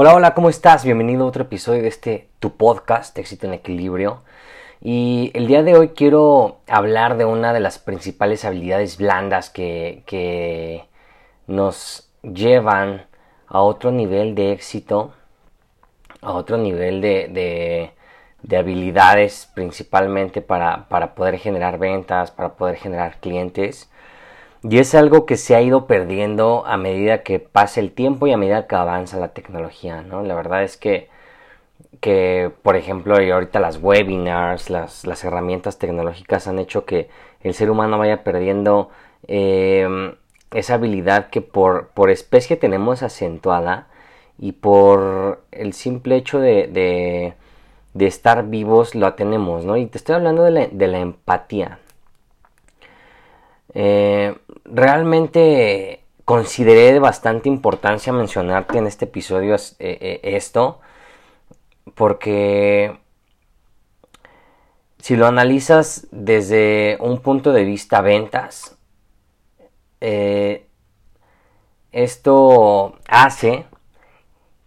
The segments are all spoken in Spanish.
Hola, hola, ¿cómo estás? Bienvenido a otro episodio de este tu podcast, Éxito en Equilibrio. Y el día de hoy quiero hablar de una de las principales habilidades blandas que, nos llevan a otro nivel de éxito, a otro nivel de, habilidades principalmente para, para poder generar ventas, para poder generar clientes. Y es algo que se ha ido perdiendo a medida que pasa el tiempo y a medida que avanza la tecnología, ¿no? La verdad es que, que por ejemplo, ahorita las webinars, las, las herramientas tecnológicas han hecho que el ser humano vaya perdiendo em, esa habilidad que por, por especie tenemos acentuada y por el simple hecho de, de, de estar vivos lo tenemos, ¿no? Y te estoy hablando de la, de la empatía, eh, realmente consideré de bastante importancia mencionarte en este episodio eh, eh, esto, porque si lo analizas desde un punto de vista ventas, esto hace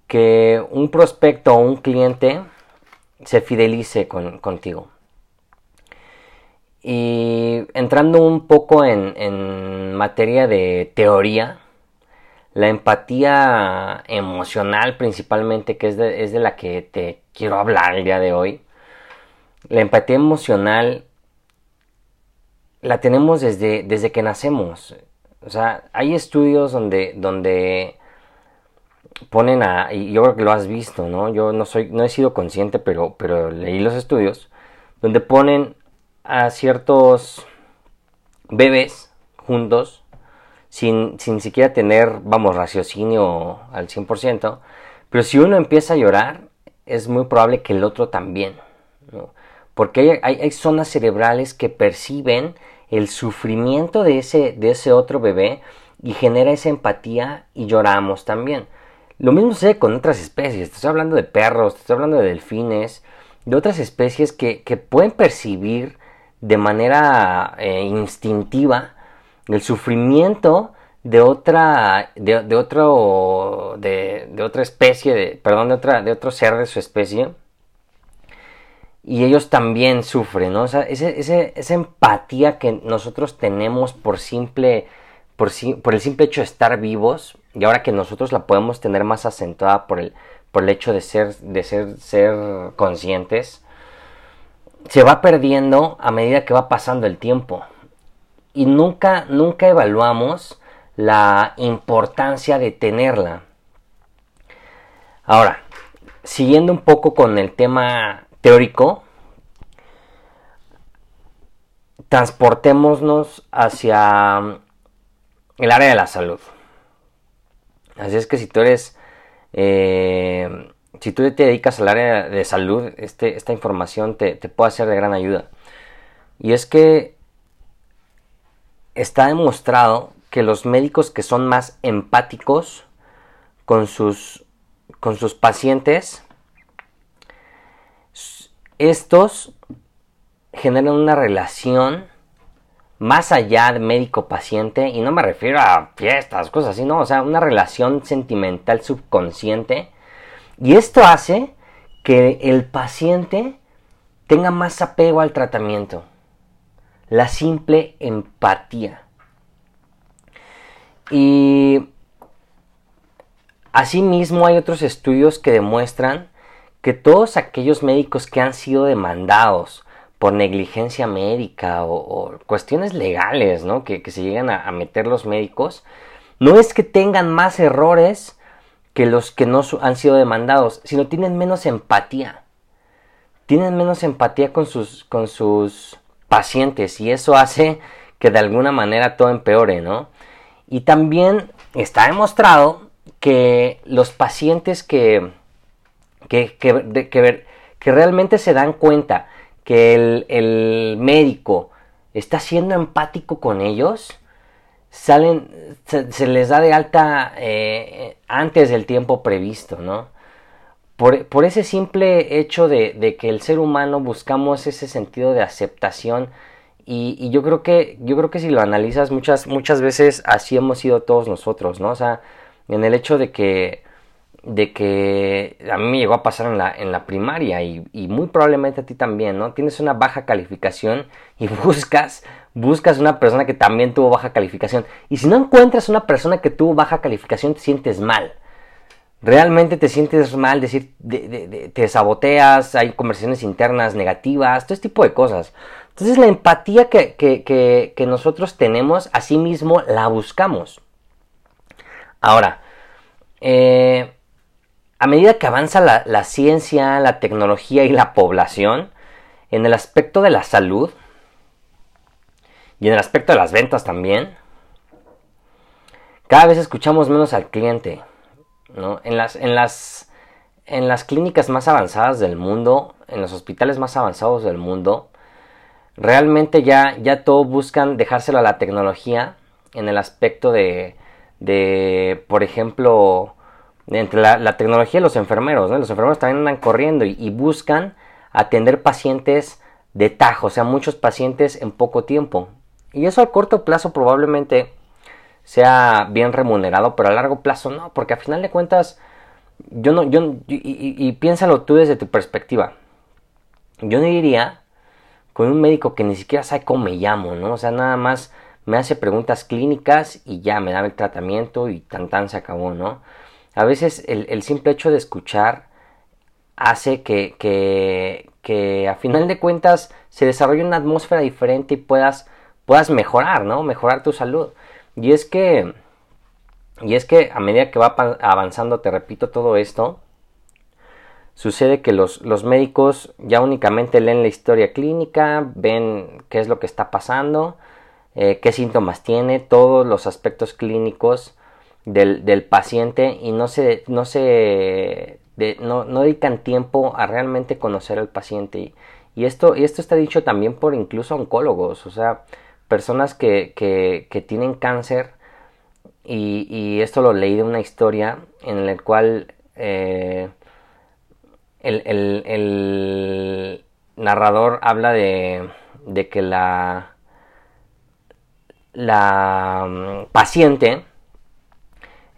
que un prospecto o un cliente se fidelice contigo. Y entrando un poco en, materia de teoría, la empatía emocional principalmente, que es de, es de, la que te quiero hablar el día de hoy, la empatía emocional la tenemos desde, desde que nacemos. O sea, hay estudios donde, donde ponen a, y yo creo que lo has visto, ¿no? Yo no soy, no he sido consciente, pero, pero leí los estudios, donde ponen a ciertos bebés juntos sin, sin siquiera tener, vamos, raciocinio al 100%, pero si uno empieza a llorar, es muy probable que el otro también, porque hay, hay, zonas cerebrales que perciben el sufrimiento de ese, de ese otro bebé y genera esa empatía y lloramos también. Lo mismo sucede con otras especies, estoy hablando de perros, estoy hablando de delfines, de otras especies que, que pueden percibir de manera eh, instintiva el sufrimiento de otra de, otro de, otra especie de perdón de otra de otro ser de su especie y ellos también sufren ¿no? o sea, esa empatía que nosotros tenemos por simple por, por, el simple hecho de estar vivos y ahora que nosotros la podemos tener más acentuada por el por el hecho de ser de ser ser conscientes se va perdiendo a medida que va pasando el tiempo. Y nunca, nunca evaluamos la importancia de tenerla. Ahora, siguiendo un poco con el tema teórico, transportémonos hacia el área de la salud. Así es que si tú eres eh, si tú te dedicas al área de salud, este, esta información te, puede ser de gran ayuda. Y es que está demostrado que los médicos que son más empáticos con sus, con sus pacientes, estos generan una relación más allá de médico-paciente, y no me refiero a fiestas, cosas así, no, o sea, una relación sentimental subconsciente y esto hace que el paciente tenga más apego al tratamiento. La simple empatía. Y asimismo hay otros estudios que demuestran que todos aquellos médicos que han sido demandados por negligencia médica o, cuestiones legales ¿no? que, se llegan a meter los médicos, no es que tengan más errores, que los que no han sido demandados, sino tienen menos empatía. Tienen menos empatía con sus, con sus pacientes y eso hace que de alguna manera todo empeore, ¿no? Y también está demostrado que los pacientes que, que, que, que realmente se dan cuenta que el, médico está siendo empático con ellos, salen, se, les da de alta eh, antes del tiempo previsto, ¿no? Por, ese simple hecho de, que el ser humano buscamos ese sentido de aceptación y, yo creo que yo creo que si lo analizas muchas muchas veces así hemos sido todos nosotros, ¿no? O sea, en el hecho de que de que a mí me llegó a pasar en la, en la primaria y, y, muy probablemente a ti también, ¿no? Tienes una baja calificación y buscas, buscas una persona que también tuvo baja calificación. Y si no encuentras una persona que tuvo baja calificación, te sientes mal. Realmente te sientes mal, decir, te saboteas, hay conversaciones internas negativas, todo este tipo de cosas. Entonces la empatía que, que, que nosotros tenemos, así mismo la buscamos. Ahora, eh, a medida que avanza la, ciencia, la tecnología y la población, en el aspecto de la salud y en el aspecto de las ventas también, cada vez escuchamos menos al cliente. En, las, en, las, en las clínicas más avanzadas del mundo, en los hospitales más avanzados del mundo, realmente ya, ya todo buscan dejárselo a la tecnología en el aspecto de, de por ejemplo, entre la, tecnología y los enfermeros, Los enfermeros también andan corriendo y, buscan atender pacientes de tajo, o sea, muchos pacientes en poco tiempo. Y eso a corto plazo probablemente sea bien remunerado, pero a largo plazo no, porque a final de cuentas, yo no, yo, y, y, piénsalo tú desde tu perspectiva. Yo no iría con un médico que ni siquiera sabe cómo me llamo, ¿no? O sea, nada más me hace preguntas clínicas y ya me da el tratamiento y tan tan se acabó, ¿no? A veces el, simple hecho de escuchar hace que, que, que, a final de cuentas se desarrolle una atmósfera diferente y puedas, puedas mejorar, ¿no? Mejorar tu salud. Y es que, y es que a medida que va avanzando, te repito todo esto, sucede que los, los médicos ya únicamente leen la historia clínica, ven qué es lo que está pasando, eh, qué síntomas tiene, todos los aspectos clínicos del, paciente y no se, no, se no, dedican tiempo a realmente conocer al paciente. Y, esto, y esto está dicho también por incluso oncólogos, o sea, personas que, que, tienen cáncer y, esto lo leí de una historia en la cual eh, el, el, el, narrador habla de, de que la, la mm, paciente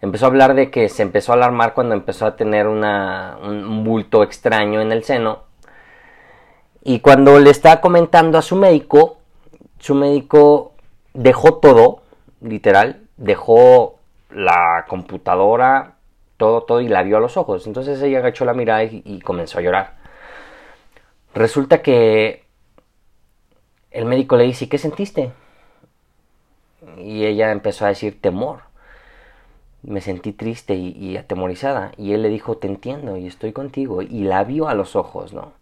empezó a hablar de que se empezó a alarmar cuando empezó a tener un bulto extraño en el seno. Y cuando le estaba comentando a su médico, su médico dejó todo, literal, dejó la computadora, todo, todo y la vio a los ojos. Entonces ella agachó la mirada y comenzó a llorar. Resulta que el médico le dice, ¿qué sentiste? Y ella empezó a decir temor me sentí triste y, atemorizada. Y él le dijo, te entiendo y estoy contigo. Y la vio a los ojos, ¿no?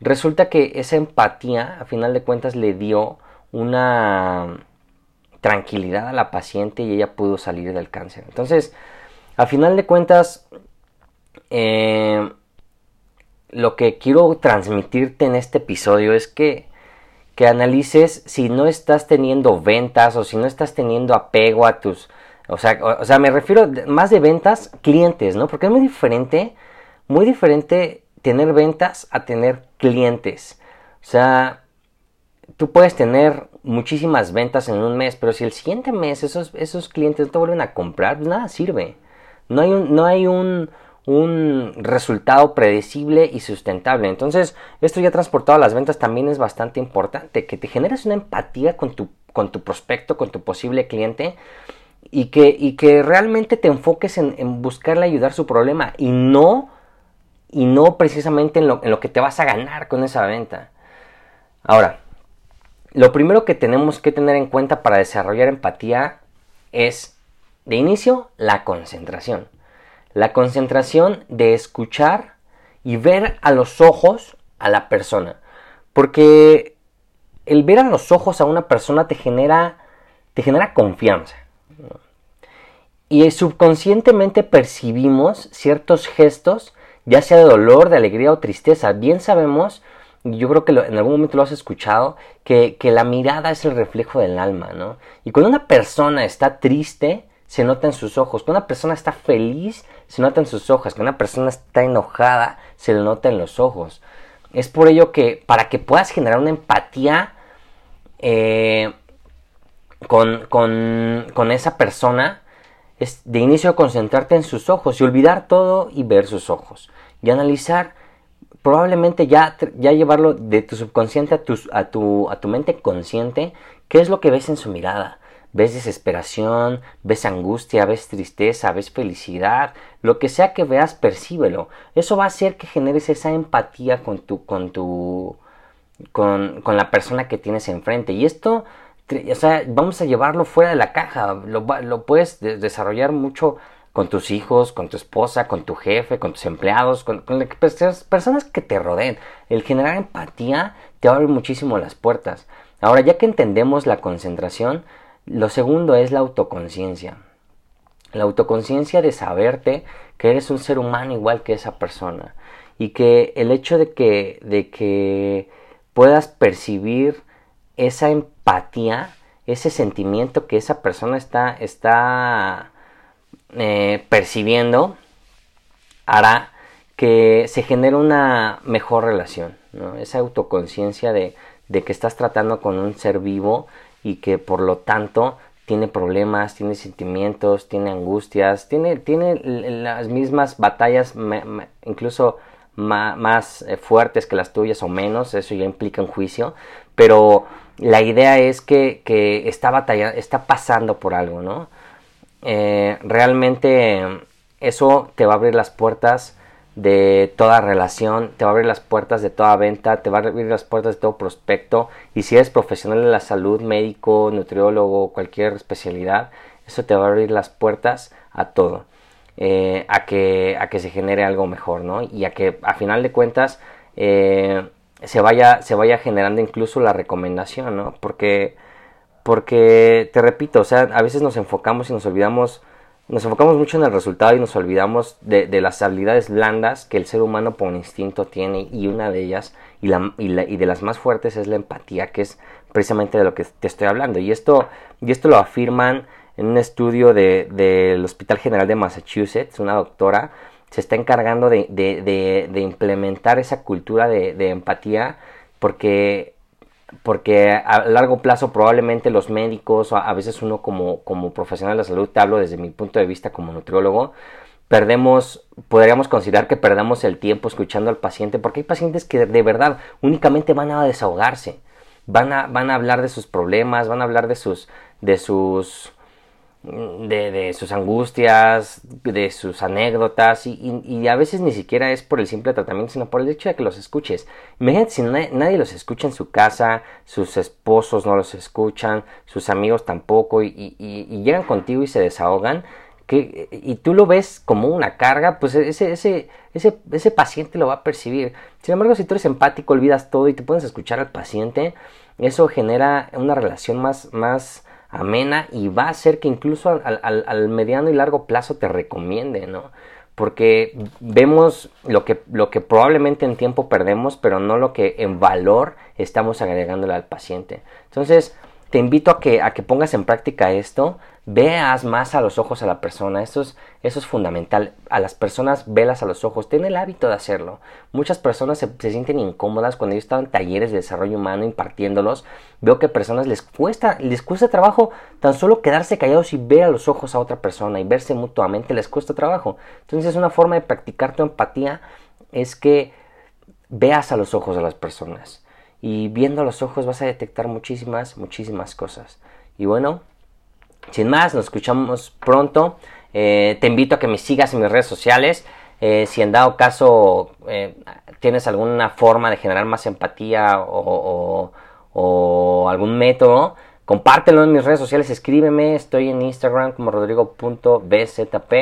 Resulta que esa empatía, a final de cuentas, le dio una tranquilidad a la paciente y ella pudo salir del cáncer. Entonces, a final de cuentas, eh, lo que quiero transmitirte en este episodio es que, que analices si no estás teniendo ventas o si no estás teniendo apego a tus o sea, o, sea, me refiero más de ventas, clientes, ¿no? Porque es muy diferente, muy diferente tener ventas a tener clientes. O sea, tú puedes tener muchísimas ventas en un mes, pero si el siguiente mes esos, esos clientes no te vuelven a comprar, pues nada sirve. No hay un, no hay un, un resultado predecible y sustentable. Entonces, esto ya transportado a las ventas también es bastante importante, que te generes una empatía con tu, con tu prospecto, con tu posible cliente y que, y que realmente te enfoques en, en, buscarle ayudar su problema y no, y no precisamente en lo, en lo que te vas a ganar con esa venta. Ahora, lo primero que tenemos que tener en cuenta para desarrollar empatía es, de inicio, la concentración. La concentración de escuchar y ver a los ojos a la persona. Porque el ver a los ojos a una persona te genera, te genera confianza. Y subconscientemente percibimos ciertos gestos, ya sea de dolor, de alegría o tristeza. Bien sabemos, yo creo que en algún momento lo has escuchado, que, la mirada es el reflejo del alma, ¿no? Y cuando una persona está triste, se nota en sus ojos. Cuando una persona está feliz, se nota en sus ojos. Cuando una persona está enojada, se le nota en los ojos. Es por ello que para que puedas generar una empatía eh, con, con, con esa persona, es de inicio concentrarte en sus ojos y olvidar todo y ver sus ojos. Y analizar, probablemente ya, ya llevarlo de tu subconsciente a tu, a, tu, a tu mente consciente, qué es lo que ves en su mirada. ¿Ves desesperación? ¿Ves angustia? ¿Ves tristeza? ¿Ves felicidad? Lo que sea que veas, percíbelo. Eso va a hacer que generes esa empatía con tu, con tu, con, con la persona que tienes enfrente. Y esto o sea, vamos a llevarlo fuera de la caja, lo, lo puedes desarrollar mucho con tus hijos, con tu esposa, con tu jefe, con tus empleados, con, las personas que te rodeen. El generar empatía te abre muchísimo las puertas. Ahora, ya que entendemos la concentración, lo segundo es la autoconciencia. La autoconciencia de saberte que eres un ser humano igual que esa persona. Y que el hecho de que, de que puedas percibir esa empatía, ese sentimiento que esa persona está, está eh, percibiendo, hará que se genere una mejor relación, esa autoconciencia de, que estás tratando con un ser vivo y que por lo tanto tiene problemas, tiene sentimientos, tiene angustias, tiene, tiene las mismas batallas, incluso más, eh, fuertes que las tuyas o menos, eso ya implica un juicio, pero la idea es que, que está batallando, está pasando por algo, ¿no? Eh, realmente eso te va a abrir las puertas de toda relación, te va a abrir las puertas de toda venta, te va a abrir las puertas de todo prospecto y si eres profesional de la salud, médico, nutriólogo, cualquier especialidad, eso te va a abrir las puertas a todo, eh, a, que, a que se genere algo mejor, ¿no? Y a que a final de cuentas eh, se vaya, se vaya generando incluso la recomendación, ¿no? Porque, porque, te repito, o sea, a veces nos enfocamos y nos olvidamos, nos enfocamos mucho en el resultado y nos olvidamos de, de las habilidades blandas que el ser humano por instinto tiene y una de ellas y, la, y, la, y de las más fuertes es la empatía, que es precisamente de lo que te estoy hablando. Y esto, y esto lo afirman en un estudio del de, Hospital General de Massachusetts, una doctora, se está encargando de, de, de implementar esa cultura de, empatía porque, porque a largo plazo probablemente los médicos, a veces uno como, como profesional de la salud, te hablo desde mi punto de vista como nutriólogo, perdemos, podríamos considerar que perdamos el tiempo escuchando al paciente, porque hay pacientes que de verdad únicamente van a desahogarse, van a, van a hablar de sus problemas, van a hablar de sus, de sus, de, sus angustias, de sus anécdotas y, a veces ni siquiera es por el simple tratamiento, sino por el hecho de que los escuches. Imagínate si nadie, los escucha en su casa, sus esposos no los escuchan, sus amigos tampoco y, llegan contigo y se desahogan. Que, y tú lo ves como una carga, pues ese, ese, ese, ese paciente lo va a percibir. Sin embargo, si tú eres empático, olvidas todo y te a escuchar al paciente, eso genera una relación más, más, amena y va a hacer que incluso al, al, mediano y largo plazo te recomiende, ¿no? Porque vemos lo que, lo que probablemente en tiempo perdemos, pero no lo que en valor estamos agregándole al paciente. Entonces, te invito a que, a que pongas en práctica esto, veas más a los ojos a la persona, eso es, eso es fundamental, a las personas velas a los ojos, ten el hábito de hacerlo. Muchas personas se, sienten incómodas cuando yo estaba en talleres de desarrollo humano impartiéndolos, veo que a personas les cuesta, les cuesta trabajo tan solo quedarse callados y ver a los ojos a otra persona y verse mutuamente les cuesta trabajo. Entonces una forma de practicar tu empatía es que veas a los ojos a las personas y viendo los ojos vas a detectar muchísimas, muchísimas cosas. Y bueno, sin más, nos escuchamos pronto. Eh, te invito a que me sigas en mis redes sociales. Eh, si en dado caso eh, tienes alguna forma de generar más empatía o, o, algún método, compártelo en mis redes sociales, escríbeme. Estoy en Instagram como rodrigo.bzp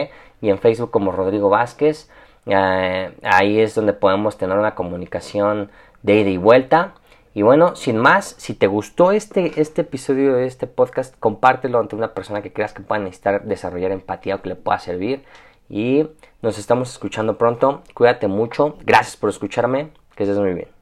y en Facebook como Rodrigo Vázquez. ahí es donde podemos tener una comunicación de ida y vuelta. Y bueno, sin más, si te gustó este, este episodio de este podcast, compártelo ante una persona que creas que pueda necesitar desarrollar empatía o que le pueda servir. Y nos estamos escuchando pronto. Cuídate mucho. Gracias por escucharme. Que estés muy bien.